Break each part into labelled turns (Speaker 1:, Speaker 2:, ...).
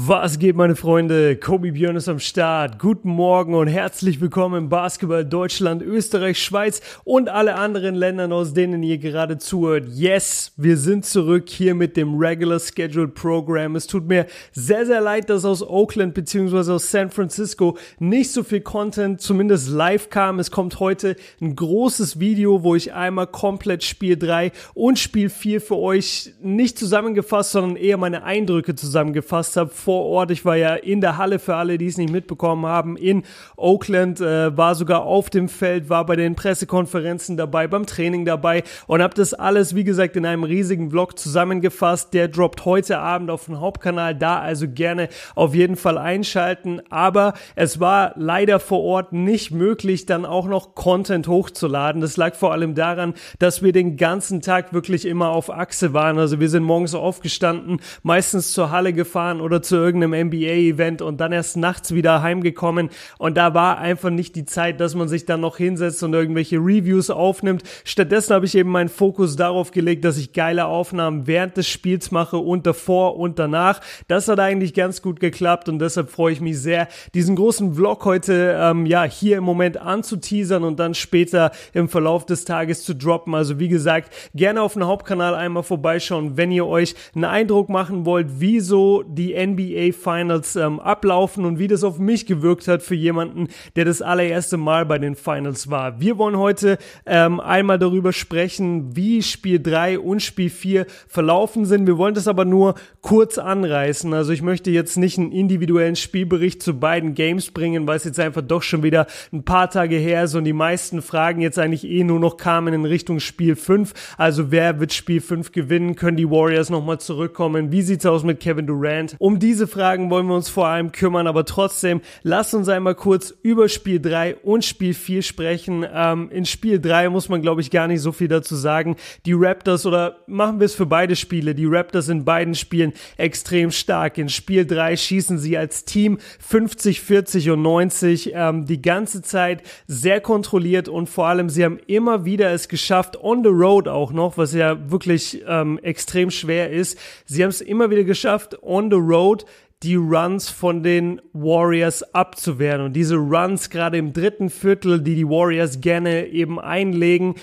Speaker 1: Was geht, meine Freunde? Kobi Björn ist am Start. Guten Morgen und herzlich willkommen im Basketball Deutschland, Österreich, Schweiz und alle anderen Ländern, aus denen ihr gerade zuhört. Yes, wir sind zurück hier mit dem Regular Scheduled Program. Es tut mir sehr, sehr leid, dass aus Oakland bzw. aus San Francisco nicht so viel Content, zumindest live kam. Es kommt heute ein großes Video, wo ich einmal komplett Spiel 3 und Spiel 4 für euch nicht zusammengefasst, sondern eher meine Eindrücke zusammengefasst habe vor Ort. Ich war ja in der Halle für alle, die es nicht mitbekommen haben, in Oakland, äh, war sogar auf dem Feld, war bei den Pressekonferenzen dabei, beim Training dabei und habe das alles, wie gesagt, in einem riesigen Vlog zusammengefasst. Der droppt heute Abend auf dem Hauptkanal, da also gerne auf jeden Fall einschalten. Aber es war leider vor Ort nicht möglich, dann auch noch Content hochzuladen. Das lag vor allem daran, dass wir den ganzen Tag wirklich immer auf Achse waren. Also wir sind morgens aufgestanden, meistens zur Halle gefahren oder zu irgendeinem NBA-Event und dann erst nachts wieder heimgekommen. Und da war einfach nicht die Zeit, dass man sich dann noch hinsetzt und irgendwelche Reviews aufnimmt. Stattdessen habe ich eben meinen Fokus darauf gelegt, dass ich geile Aufnahmen während des Spiels mache und davor und danach. Das hat eigentlich ganz gut geklappt und deshalb freue ich mich sehr, diesen großen Vlog heute ähm, ja hier im Moment anzuteasern und dann später im Verlauf des Tages zu droppen. Also wie gesagt, gerne auf dem Hauptkanal einmal vorbeischauen, wenn ihr euch einen Eindruck machen wollt, wieso die NBA NBA Finals ähm, ablaufen und wie das auf mich gewirkt hat für jemanden, der das allererste Mal bei den Finals war. Wir wollen heute ähm, einmal darüber sprechen, wie Spiel 3 und Spiel 4 verlaufen sind. Wir wollen das aber nur kurz anreißen. Also ich möchte jetzt nicht einen individuellen Spielbericht zu beiden Games bringen, weil es jetzt einfach doch schon wieder ein paar Tage her ist und die meisten Fragen jetzt eigentlich eh nur noch kamen in Richtung Spiel 5. Also wer wird Spiel 5 gewinnen? Können die Warriors nochmal zurückkommen? Wie sieht's aus mit Kevin Durant? Um die diese Fragen wollen wir uns vor allem kümmern, aber trotzdem, lasst uns einmal kurz über Spiel 3 und Spiel 4 sprechen. Ähm, in Spiel 3 muss man, glaube ich, gar nicht so viel dazu sagen. Die Raptors, oder machen wir es für beide Spiele, die Raptors in beiden Spielen extrem stark. In Spiel 3 schießen sie als Team 50, 40 und 90 ähm, die ganze Zeit sehr kontrolliert und vor allem, sie haben immer wieder es geschafft, on the road auch noch, was ja wirklich ähm, extrem schwer ist. Sie haben es immer wieder geschafft, on the road Road die Runs von den Warriors abzuwehren. Und diese Runs gerade im dritten Viertel, die die Warriors gerne eben einlegen,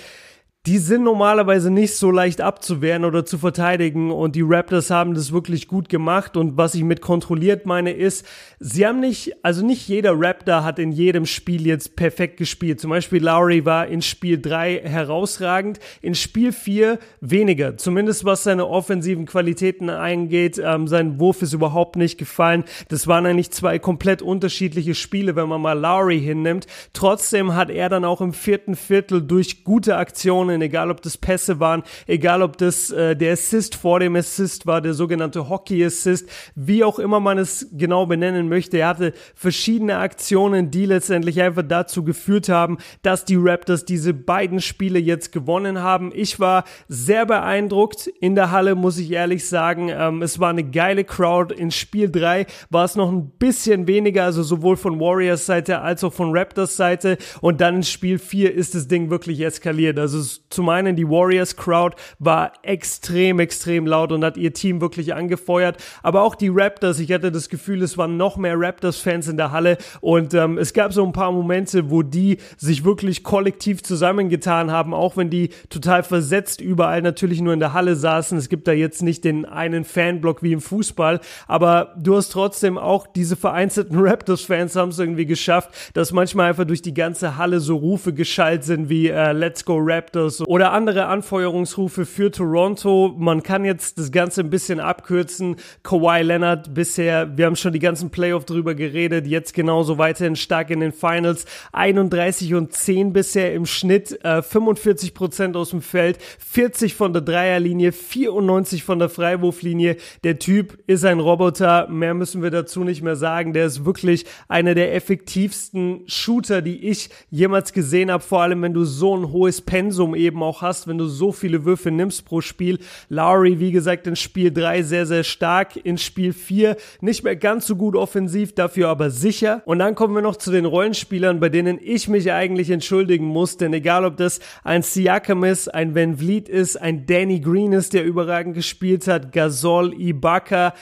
Speaker 1: die sind normalerweise nicht so leicht abzuwehren oder zu verteidigen und die Raptors haben das wirklich gut gemacht und was ich mit kontrolliert meine ist, sie haben nicht, also nicht jeder Raptor hat in jedem Spiel jetzt perfekt gespielt. Zum Beispiel Lowry war in Spiel 3 herausragend, in Spiel 4 weniger, zumindest was seine offensiven Qualitäten eingeht. Ähm, sein Wurf ist überhaupt nicht gefallen. Das waren eigentlich zwei komplett unterschiedliche Spiele, wenn man mal Lowry hinnimmt. Trotzdem hat er dann auch im vierten Viertel durch gute Aktionen Aktionen, egal ob das Pässe waren, egal ob das äh, der Assist vor dem Assist war, der sogenannte Hockey Assist, wie auch immer man es genau benennen möchte. Er hatte verschiedene Aktionen, die letztendlich einfach dazu geführt haben, dass die Raptors diese beiden Spiele jetzt gewonnen haben. Ich war sehr beeindruckt in der Halle, muss ich ehrlich sagen. Ähm, es war eine geile Crowd. In Spiel 3 war es noch ein bisschen weniger, also sowohl von Warriors Seite als auch von Raptors Seite. Und dann in Spiel 4 ist das Ding wirklich eskaliert. Also zum einen die Warriors Crowd war extrem, extrem laut und hat ihr Team wirklich angefeuert. Aber auch die Raptors, ich hatte das Gefühl, es waren noch mehr Raptors-Fans in der Halle und ähm, es gab so ein paar Momente, wo die sich wirklich kollektiv zusammengetan haben, auch wenn die total versetzt überall natürlich nur in der Halle saßen. Es gibt da jetzt nicht den einen Fanblock wie im Fußball, aber du hast trotzdem auch diese vereinzelten Raptors-Fans haben es irgendwie geschafft, dass manchmal einfach durch die ganze Halle so Rufe geschallt sind wie äh, Let's Go Raptors oder andere Anfeuerungsrufe für Toronto. Man kann jetzt das Ganze ein bisschen abkürzen. Kawhi Leonard bisher, wir haben schon die ganzen Playoff drüber geredet, jetzt genauso weiterhin stark in den Finals. 31 und 10 bisher im Schnitt, äh, 45 Prozent aus dem Feld, 40 von der Dreierlinie, 94 von der Freiwurflinie. Der Typ ist ein Roboter, mehr müssen wir dazu nicht mehr sagen. Der ist wirklich einer der effektivsten Shooter, die ich jemals gesehen habe, vor allem wenn du so ein hohes Pensum eben eben auch hast, wenn du so viele Würfe nimmst pro Spiel. Lowry, wie gesagt, in Spiel 3 sehr, sehr stark. In Spiel 4 nicht mehr ganz so gut offensiv, dafür aber sicher. Und dann kommen wir noch zu den Rollenspielern, bei denen ich mich eigentlich entschuldigen muss, denn egal ob das ein Siakam ist, ein Van Vliet ist, ein Danny Green ist, der überragend gespielt hat, Gasol, Ibaka,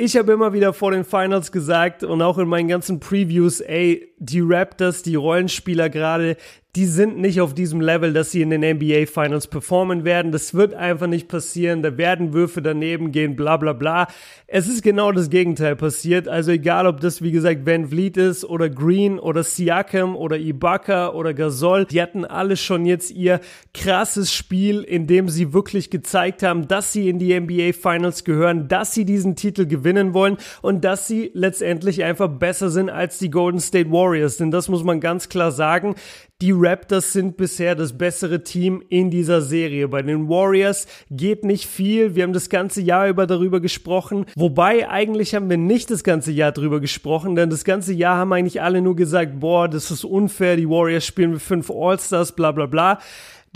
Speaker 1: Ich habe immer wieder vor den Finals gesagt und auch in meinen ganzen Previews, ey, die Raptors, die Rollenspieler gerade, die sind nicht auf diesem Level, dass sie in den NBA Finals performen werden. Das wird einfach nicht passieren. Da werden Würfe daneben gehen, bla bla bla. Es ist genau das Gegenteil passiert. Also egal, ob das wie gesagt Van Vliet ist oder Green oder Siakam oder Ibaka oder Gasol, die hatten alle schon jetzt ihr krasses Spiel, in dem sie wirklich gezeigt haben, dass sie in die NBA Finals gehören, dass sie diesen Titel gewinnen wollen und dass sie letztendlich einfach besser sind als die Golden State Warriors. Denn das muss man ganz klar sagen. Die Raptors sind bisher das bessere Team in dieser Serie. Bei den Warriors geht nicht viel. Wir haben das ganze Jahr über darüber gesprochen. Wobei eigentlich haben wir nicht das ganze Jahr darüber gesprochen, denn das ganze Jahr haben eigentlich alle nur gesagt, boah, das ist unfair. Die Warriors spielen mit fünf All-Stars, bla bla bla.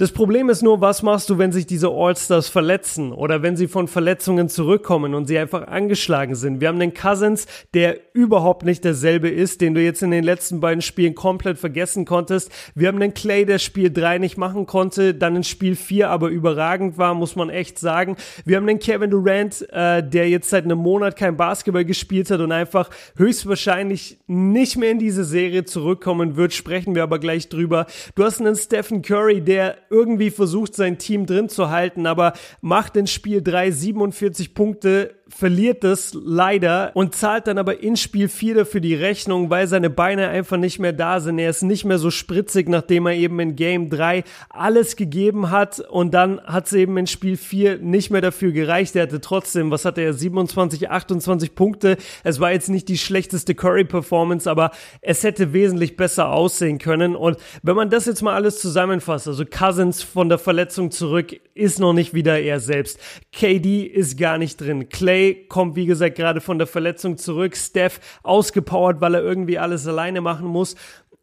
Speaker 1: Das Problem ist nur, was machst du, wenn sich diese All-Stars verletzen oder wenn sie von Verletzungen zurückkommen und sie einfach angeschlagen sind? Wir haben den Cousins, der überhaupt nicht derselbe ist, den du jetzt in den letzten beiden Spielen komplett vergessen konntest. Wir haben den Clay, der Spiel 3 nicht machen konnte, dann in Spiel 4 aber überragend war, muss man echt sagen. Wir haben den Kevin Durant, äh, der jetzt seit einem Monat kein Basketball gespielt hat und einfach höchstwahrscheinlich nicht mehr in diese Serie zurückkommen wird, sprechen wir aber gleich drüber. Du hast einen Stephen Curry, der irgendwie versucht, sein Team drin zu halten, aber macht in Spiel 3 47 Punkte, verliert es leider und zahlt dann aber in Spiel 4 dafür die Rechnung, weil seine Beine einfach nicht mehr da sind. Er ist nicht mehr so spritzig, nachdem er eben in Game 3 alles gegeben hat und dann hat es eben in Spiel 4 nicht mehr dafür gereicht. Er hatte trotzdem, was hatte er, 27, 28 Punkte. Es war jetzt nicht die schlechteste Curry-Performance, aber es hätte wesentlich besser aussehen können und wenn man das jetzt mal alles zusammenfasst, also Cousins von der Verletzung zurück, ist noch nicht wieder er selbst. KD ist gar nicht drin. Clay Clay kommt, wie gesagt, gerade von der Verletzung zurück. Steph ausgepowert, weil er irgendwie alles alleine machen muss.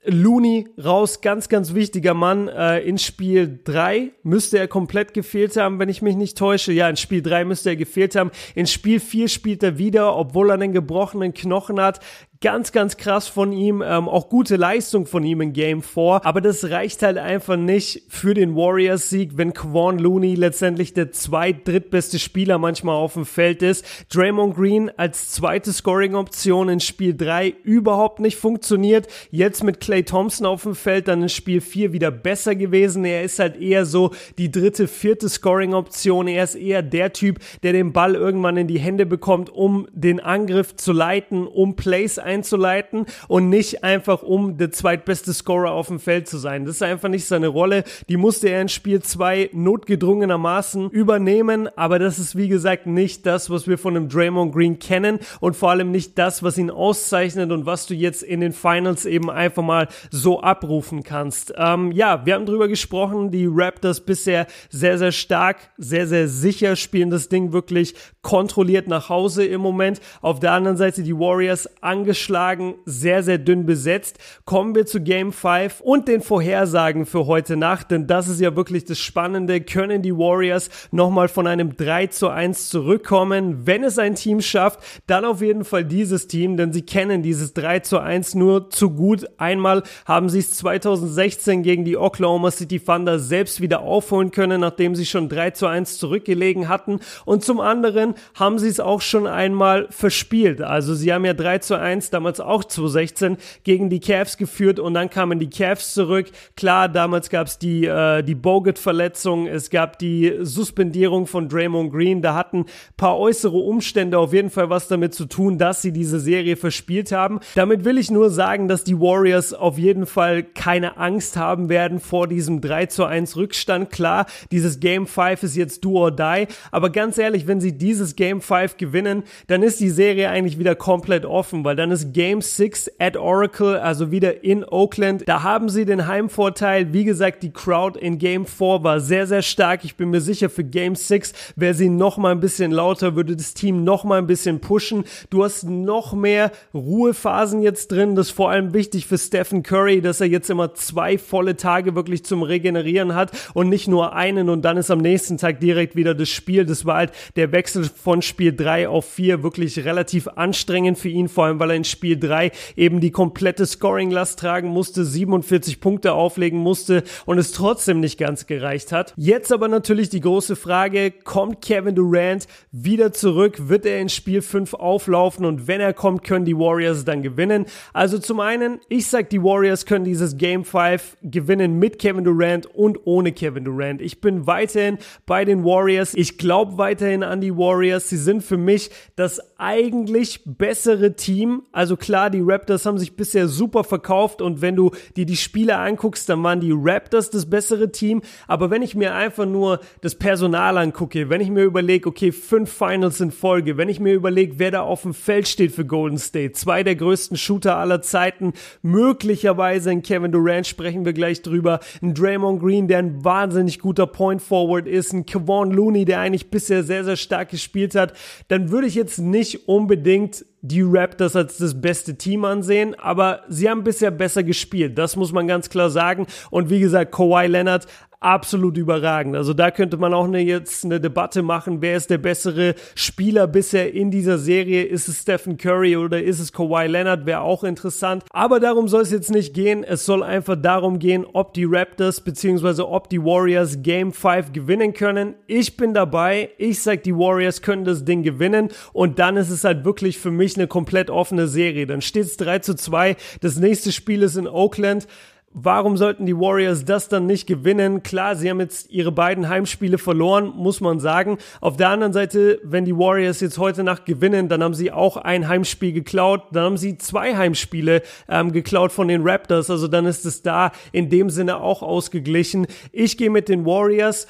Speaker 1: Looney raus, ganz, ganz wichtiger Mann. Äh, in Spiel 3 müsste er komplett gefehlt haben, wenn ich mich nicht täusche. Ja, in Spiel 3 müsste er gefehlt haben. In Spiel 4 spielt er wieder, obwohl er einen gebrochenen Knochen hat. Ganz, ganz krass von ihm. Ähm, auch gute Leistung von ihm in Game 4. Aber das reicht halt einfach nicht für den Warriors-Sieg, wenn Quan Looney letztendlich der zweit-, drittbeste Spieler manchmal auf dem Feld ist. Draymond Green als zweite Scoring-Option in Spiel 3 überhaupt nicht funktioniert. Jetzt mit Clay Thompson auf dem Feld dann in Spiel 4 wieder besser gewesen. Er ist halt eher so die dritte, vierte Scoring-Option. Er ist eher der Typ, der den Ball irgendwann in die Hände bekommt, um den Angriff zu leiten, um Plays einzuleiten und nicht einfach um der zweitbeste Scorer auf dem Feld zu sein. Das ist einfach nicht seine Rolle. Die musste er in Spiel 2 notgedrungenermaßen übernehmen, aber das ist wie gesagt nicht das, was wir von dem Draymond Green kennen und vor allem nicht das, was ihn auszeichnet und was du jetzt in den Finals eben einfach mal so abrufen kannst. Ähm, ja, wir haben drüber gesprochen, die Raptors bisher sehr, sehr stark, sehr, sehr sicher spielen das Ding wirklich kontrolliert nach Hause im Moment. Auf der anderen Seite die Warriors angeschaut angeschlagen, sehr, sehr dünn besetzt. Kommen wir zu Game 5 und den Vorhersagen für heute Nacht, denn das ist ja wirklich das Spannende. Können die Warriors nochmal von einem 3 zu 1 zurückkommen? Wenn es ein Team schafft, dann auf jeden Fall dieses Team, denn sie kennen dieses 3 zu 1 nur zu gut. Einmal haben sie es 2016 gegen die Oklahoma City Thunder selbst wieder aufholen können, nachdem sie schon 3 zu 1 zurückgelegen hatten. Und zum anderen haben sie es auch schon einmal verspielt. Also sie haben ja 3 zu 1 damals auch 2016 gegen die Cavs geführt und dann kamen die Cavs zurück. Klar, damals gab es die, äh, die Bogut-Verletzung, es gab die Suspendierung von Draymond Green, da hatten paar äußere Umstände auf jeden Fall was damit zu tun, dass sie diese Serie verspielt haben. Damit will ich nur sagen, dass die Warriors auf jeden Fall keine Angst haben werden vor diesem 3 zu 1 Rückstand. Klar, dieses Game 5 ist jetzt do or die, aber ganz ehrlich, wenn sie dieses Game 5 gewinnen, dann ist die Serie eigentlich wieder komplett offen, weil dann ist ist Game 6 at Oracle, also wieder in Oakland. Da haben sie den Heimvorteil. Wie gesagt, die Crowd in Game 4 war sehr, sehr stark. Ich bin mir sicher, für Game 6 wäre sie noch mal ein bisschen lauter, würde das Team noch mal ein bisschen pushen. Du hast noch mehr Ruhephasen jetzt drin. Das ist vor allem wichtig für Stephen Curry, dass er jetzt immer zwei volle Tage wirklich zum Regenerieren hat und nicht nur einen und dann ist am nächsten Tag direkt wieder das Spiel. Das war halt der Wechsel von Spiel 3 auf 4 wirklich relativ anstrengend für ihn, vor allem weil er in Spiel 3 eben die komplette Scoring-Last tragen musste, 47 Punkte auflegen musste und es trotzdem nicht ganz gereicht hat. Jetzt aber natürlich die große Frage, kommt Kevin Durant wieder zurück? Wird er in Spiel 5 auflaufen? Und wenn er kommt, können die Warriors dann gewinnen? Also zum einen, ich sag, die Warriors können dieses Game 5 gewinnen mit Kevin Durant und ohne Kevin Durant. Ich bin weiterhin bei den Warriors. Ich glaube weiterhin an die Warriors. Sie sind für mich das eigentlich bessere Team. Also klar, die Raptors haben sich bisher super verkauft und wenn du dir die Spiele anguckst, dann waren die Raptors das bessere Team. Aber wenn ich mir einfach nur das Personal angucke, wenn ich mir überlege, okay, fünf Finals in Folge, wenn ich mir überlege, wer da auf dem Feld steht für Golden State, zwei der größten Shooter aller Zeiten, möglicherweise ein Kevin Durant, sprechen wir gleich drüber, ein Draymond Green, der ein wahnsinnig guter Point Forward ist, ein Kevon Looney, der eigentlich bisher sehr, sehr stark gespielt hat, dann würde ich jetzt nicht unbedingt die Raptors als das beste Team ansehen, aber sie haben bisher besser gespielt. Das muss man ganz klar sagen. Und wie gesagt, Kawhi Leonard absolut überragend. Also da könnte man auch eine, jetzt eine Debatte machen, wer ist der bessere Spieler bisher in dieser Serie? Ist es Stephen Curry oder ist es Kawhi Leonard? Wäre auch interessant. Aber darum soll es jetzt nicht gehen. Es soll einfach darum gehen, ob die Raptors bzw. ob die Warriors Game 5 gewinnen können. Ich bin dabei. Ich sag, die Warriors können das Ding gewinnen und dann ist es halt wirklich für mich eine komplett offene Serie. Dann steht es 3 zu 2. Das nächste Spiel ist in Oakland. Warum sollten die Warriors das dann nicht gewinnen? Klar, sie haben jetzt ihre beiden Heimspiele verloren, muss man sagen. Auf der anderen Seite, wenn die Warriors jetzt heute Nacht gewinnen, dann haben sie auch ein Heimspiel geklaut, dann haben sie zwei Heimspiele ähm, geklaut von den Raptors. Also dann ist es da in dem Sinne auch ausgeglichen. Ich gehe mit den Warriors.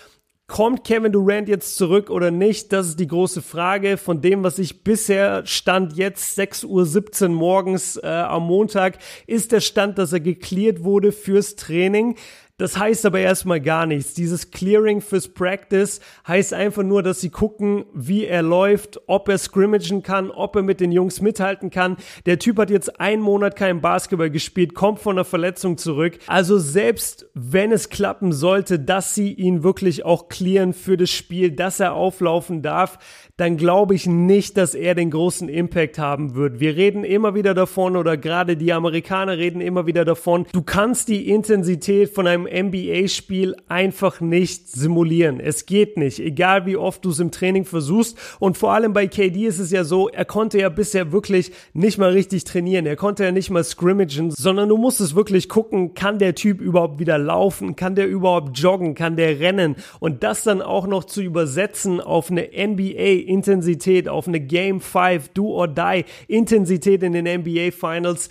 Speaker 1: Kommt Kevin Durant jetzt zurück oder nicht? Das ist die große Frage. Von dem, was ich bisher stand, jetzt 6.17 Uhr morgens äh, am Montag, ist der Stand, dass er geklärt wurde fürs Training. Das heißt aber erstmal gar nichts. Dieses Clearing fürs Practice heißt einfach nur, dass sie gucken, wie er läuft, ob er scrimmagen kann, ob er mit den Jungs mithalten kann. Der Typ hat jetzt einen Monat kein Basketball gespielt, kommt von einer Verletzung zurück. Also selbst wenn es klappen sollte, dass sie ihn wirklich auch clearen für das Spiel, dass er auflaufen darf, dann glaube ich nicht, dass er den großen Impact haben wird. Wir reden immer wieder davon oder gerade die Amerikaner reden immer wieder davon, du kannst die Intensität von einem NBA-Spiel einfach nicht simulieren. Es geht nicht, egal wie oft du es im Training versuchst. Und vor allem bei KD ist es ja so, er konnte ja bisher wirklich nicht mal richtig trainieren. Er konnte ja nicht mal scrimmagen, sondern du musst es wirklich gucken, kann der Typ überhaupt wieder laufen? Kann der überhaupt joggen? Kann der rennen? Und das dann auch noch zu übersetzen auf eine NBA Intensität, auf eine Game 5 Do or Die Intensität in den NBA Finals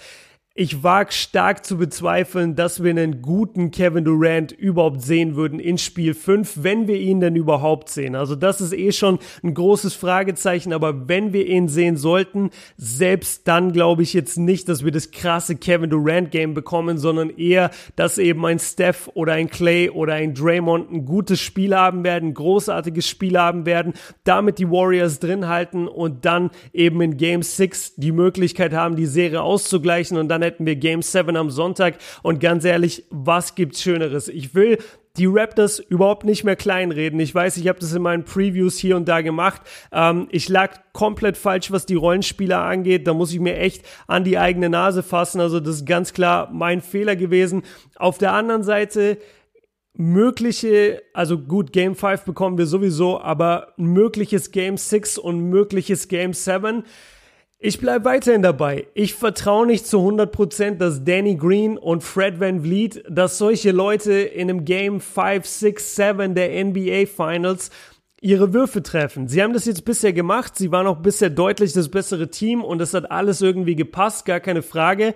Speaker 1: ich wage stark zu bezweifeln, dass wir einen guten Kevin Durant überhaupt sehen würden in Spiel 5, wenn wir ihn denn überhaupt sehen. Also das ist eh schon ein großes Fragezeichen, aber wenn wir ihn sehen sollten, selbst dann glaube ich jetzt nicht, dass wir das krasse Kevin Durant Game bekommen, sondern eher, dass eben ein Steph oder ein Clay oder ein Draymond ein gutes Spiel haben werden, großartiges Spiel haben werden, damit die Warriors drin halten und dann eben in Game 6 die Möglichkeit haben, die Serie auszugleichen und dann hätten wir Game 7 am Sonntag. Und ganz ehrlich, was gibt's Schöneres? Ich will die Raptors überhaupt nicht mehr kleinreden. Ich weiß, ich habe das in meinen Previews hier und da gemacht. Ähm, ich lag komplett falsch, was die Rollenspieler angeht. Da muss ich mir echt an die eigene Nase fassen. Also das ist ganz klar mein Fehler gewesen. Auf der anderen Seite mögliche, also gut, Game 5 bekommen wir sowieso, aber mögliches Game 6 und mögliches Game 7 ich bleibe weiterhin dabei. Ich vertraue nicht zu 100%, dass Danny Green und Fred Van Vliet, dass solche Leute in einem Game 5, 6, 7 der NBA Finals ihre Würfe treffen. Sie haben das jetzt bisher gemacht. Sie waren auch bisher deutlich das bessere Team und es hat alles irgendwie gepasst, gar keine Frage.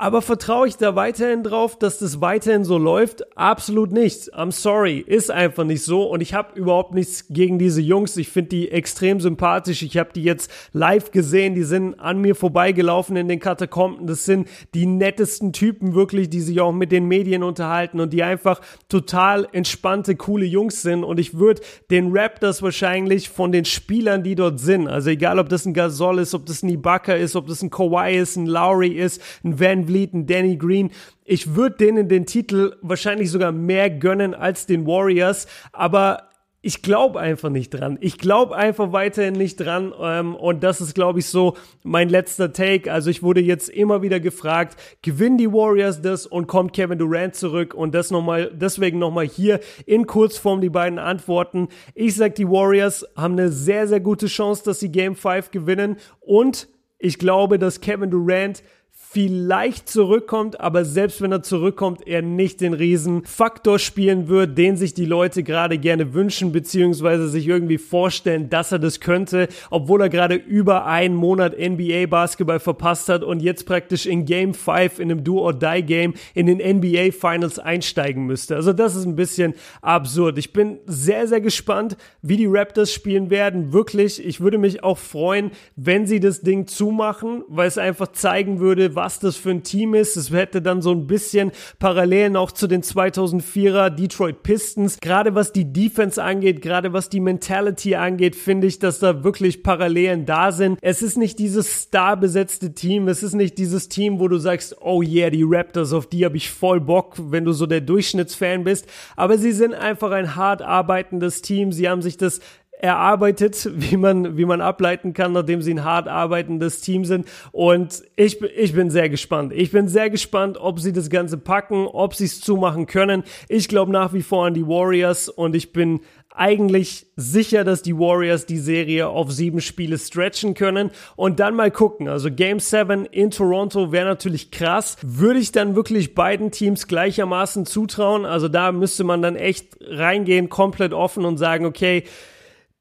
Speaker 1: Aber vertraue ich da weiterhin drauf, dass das weiterhin so läuft? Absolut nicht. I'm sorry. Ist einfach nicht so. Und ich habe überhaupt nichts gegen diese Jungs. Ich finde die extrem sympathisch. Ich habe die jetzt live gesehen. Die sind an mir vorbeigelaufen in den Katakomben. Das sind die nettesten Typen wirklich, die sich auch mit den Medien unterhalten und die einfach total entspannte, coole Jungs sind. Und ich würde den Raptors wahrscheinlich von den Spielern, die dort sind, also egal ob das ein Gasol ist, ob das ein Ibaka ist, ob das ein Kawhi ist, ein Lowry ist, ein Van Vliet, ein Danny Green. Ich würde denen den Titel wahrscheinlich sogar mehr gönnen als den Warriors, aber ich glaube einfach nicht dran. Ich glaube einfach weiterhin nicht dran. Ähm, und das ist, glaube ich, so mein letzter Take. Also ich wurde jetzt immer wieder gefragt, gewinnen die Warriors das und kommt Kevin Durant zurück? Und das nochmal, deswegen nochmal hier in Kurzform die beiden Antworten. Ich sag, die Warriors haben eine sehr, sehr gute Chance, dass sie Game 5 gewinnen. Und ich glaube, dass Kevin Durant vielleicht zurückkommt, aber selbst wenn er zurückkommt, er nicht den riesen Faktor spielen wird, den sich die Leute gerade gerne wünschen, beziehungsweise sich irgendwie vorstellen, dass er das könnte, obwohl er gerade über einen Monat NBA Basketball verpasst hat und jetzt praktisch in Game 5 in einem Do-or-Die-Game in den NBA Finals einsteigen müsste. Also das ist ein bisschen absurd. Ich bin sehr, sehr gespannt, wie die Raptors spielen werden. Wirklich, ich würde mich auch freuen, wenn sie das Ding zumachen, weil es einfach zeigen würde, was das für ein Team ist. Es hätte dann so ein bisschen Parallelen auch zu den 2004er Detroit Pistons. Gerade was die Defense angeht, gerade was die Mentality angeht, finde ich, dass da wirklich Parallelen da sind. Es ist nicht dieses starbesetzte Team. Es ist nicht dieses Team, wo du sagst, oh yeah, die Raptors, auf die habe ich voll Bock, wenn du so der Durchschnittsfan bist. Aber sie sind einfach ein hart arbeitendes Team. Sie haben sich das erarbeitet, wie man, wie man ableiten kann, nachdem sie ein hart arbeitendes Team sind. Und ich, ich bin sehr gespannt. Ich bin sehr gespannt, ob sie das Ganze packen, ob sie es zumachen können. Ich glaube nach wie vor an die Warriors und ich bin eigentlich sicher, dass die Warriors die Serie auf sieben Spiele stretchen können und dann mal gucken. Also Game 7 in Toronto wäre natürlich krass. Würde ich dann wirklich beiden Teams gleichermaßen zutrauen? Also da müsste man dann echt reingehen, komplett offen und sagen, okay,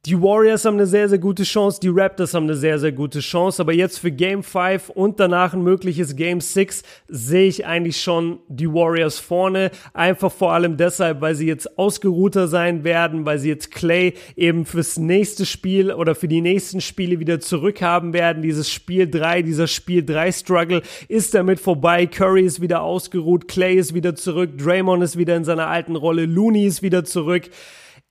Speaker 1: die Warriors haben eine sehr, sehr gute Chance, die Raptors haben eine sehr, sehr gute Chance, aber jetzt für Game 5 und danach ein mögliches Game 6 sehe ich eigentlich schon die Warriors vorne. Einfach vor allem deshalb, weil sie jetzt ausgeruhter sein werden, weil sie jetzt Clay eben fürs nächste Spiel oder für die nächsten Spiele wieder zurückhaben werden. Dieses Spiel 3, dieser Spiel 3 Struggle ist damit vorbei. Curry ist wieder ausgeruht, Clay ist wieder zurück, Draymond ist wieder in seiner alten Rolle, Looney ist wieder zurück.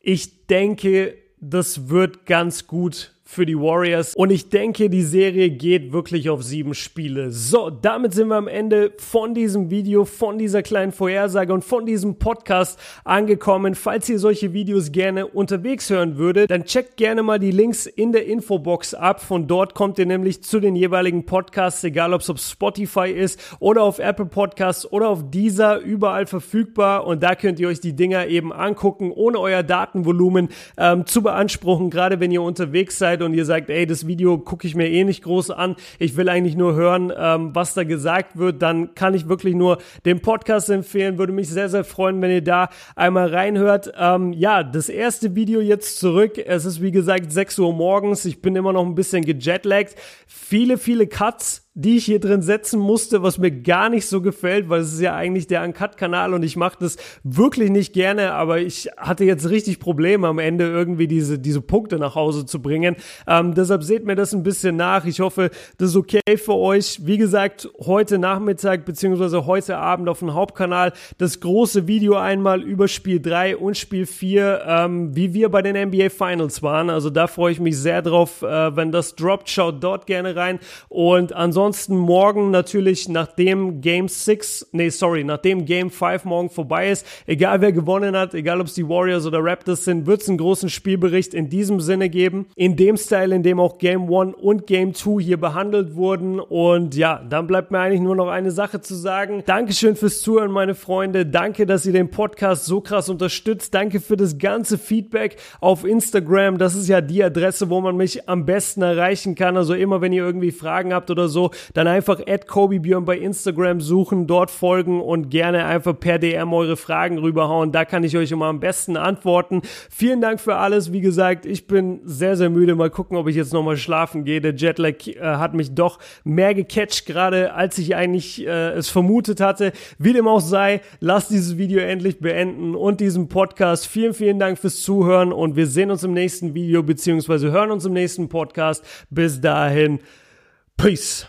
Speaker 1: Ich denke, das wird ganz gut für die Warriors. Und ich denke, die Serie geht wirklich auf sieben Spiele. So, damit sind wir am Ende von diesem Video, von dieser kleinen Vorhersage und von diesem Podcast angekommen. Falls ihr solche Videos gerne unterwegs hören würdet, dann checkt gerne mal die Links in der Infobox ab. Von dort kommt ihr nämlich zu den jeweiligen Podcasts, egal ob es auf Spotify ist oder auf Apple Podcasts oder auf dieser überall verfügbar. Und da könnt ihr euch die Dinger eben angucken, ohne euer Datenvolumen ähm, zu beanspruchen, gerade wenn ihr unterwegs seid seid und ihr sagt, ey, das Video gucke ich mir eh nicht groß an, ich will eigentlich nur hören, ähm, was da gesagt wird, dann kann ich wirklich nur den Podcast empfehlen. Würde mich sehr, sehr freuen, wenn ihr da einmal reinhört. Ähm, ja, das erste Video jetzt zurück. Es ist wie gesagt 6 Uhr morgens. Ich bin immer noch ein bisschen gejetlaggt. Viele, viele Cuts die ich hier drin setzen musste, was mir gar nicht so gefällt, weil es ist ja eigentlich der Uncut-Kanal und ich mache das wirklich nicht gerne, aber ich hatte jetzt richtig Probleme am Ende irgendwie diese, diese Punkte nach Hause zu bringen. Ähm, deshalb seht mir das ein bisschen nach. Ich hoffe, das ist okay für euch. Wie gesagt, heute Nachmittag beziehungsweise heute Abend auf dem Hauptkanal das große Video einmal über Spiel 3 und Spiel 4, ähm, wie wir bei den NBA Finals waren. Also da freue ich mich sehr drauf, äh, wenn das droppt. Schaut dort gerne rein und ansonsten ansonsten morgen natürlich, nachdem Game 6, nee, sorry, nachdem Game 5 morgen vorbei ist, egal wer gewonnen hat, egal ob es die Warriors oder Raptors sind, wird es einen großen Spielbericht in diesem Sinne geben. In dem Style, in dem auch Game 1 und Game 2 hier behandelt wurden. Und ja, dann bleibt mir eigentlich nur noch eine Sache zu sagen. Dankeschön fürs Zuhören, meine Freunde. Danke, dass ihr den Podcast so krass unterstützt. Danke für das ganze Feedback auf Instagram. Das ist ja die Adresse, wo man mich am besten erreichen kann. Also immer, wenn ihr irgendwie Fragen habt oder so, dann einfach at KobeBjörn bei Instagram suchen, dort folgen und gerne einfach per DM eure Fragen rüberhauen. Da kann ich euch immer am besten antworten. Vielen Dank für alles. Wie gesagt, ich bin sehr, sehr müde. Mal gucken, ob ich jetzt nochmal schlafen gehe. Der Jetlag äh, hat mich doch mehr gecatcht, gerade als ich eigentlich äh, es vermutet hatte. Wie dem auch sei, lasst dieses Video endlich beenden und diesen Podcast. Vielen, vielen Dank fürs Zuhören und wir sehen uns im nächsten Video beziehungsweise hören uns im nächsten Podcast. Bis dahin. Peace.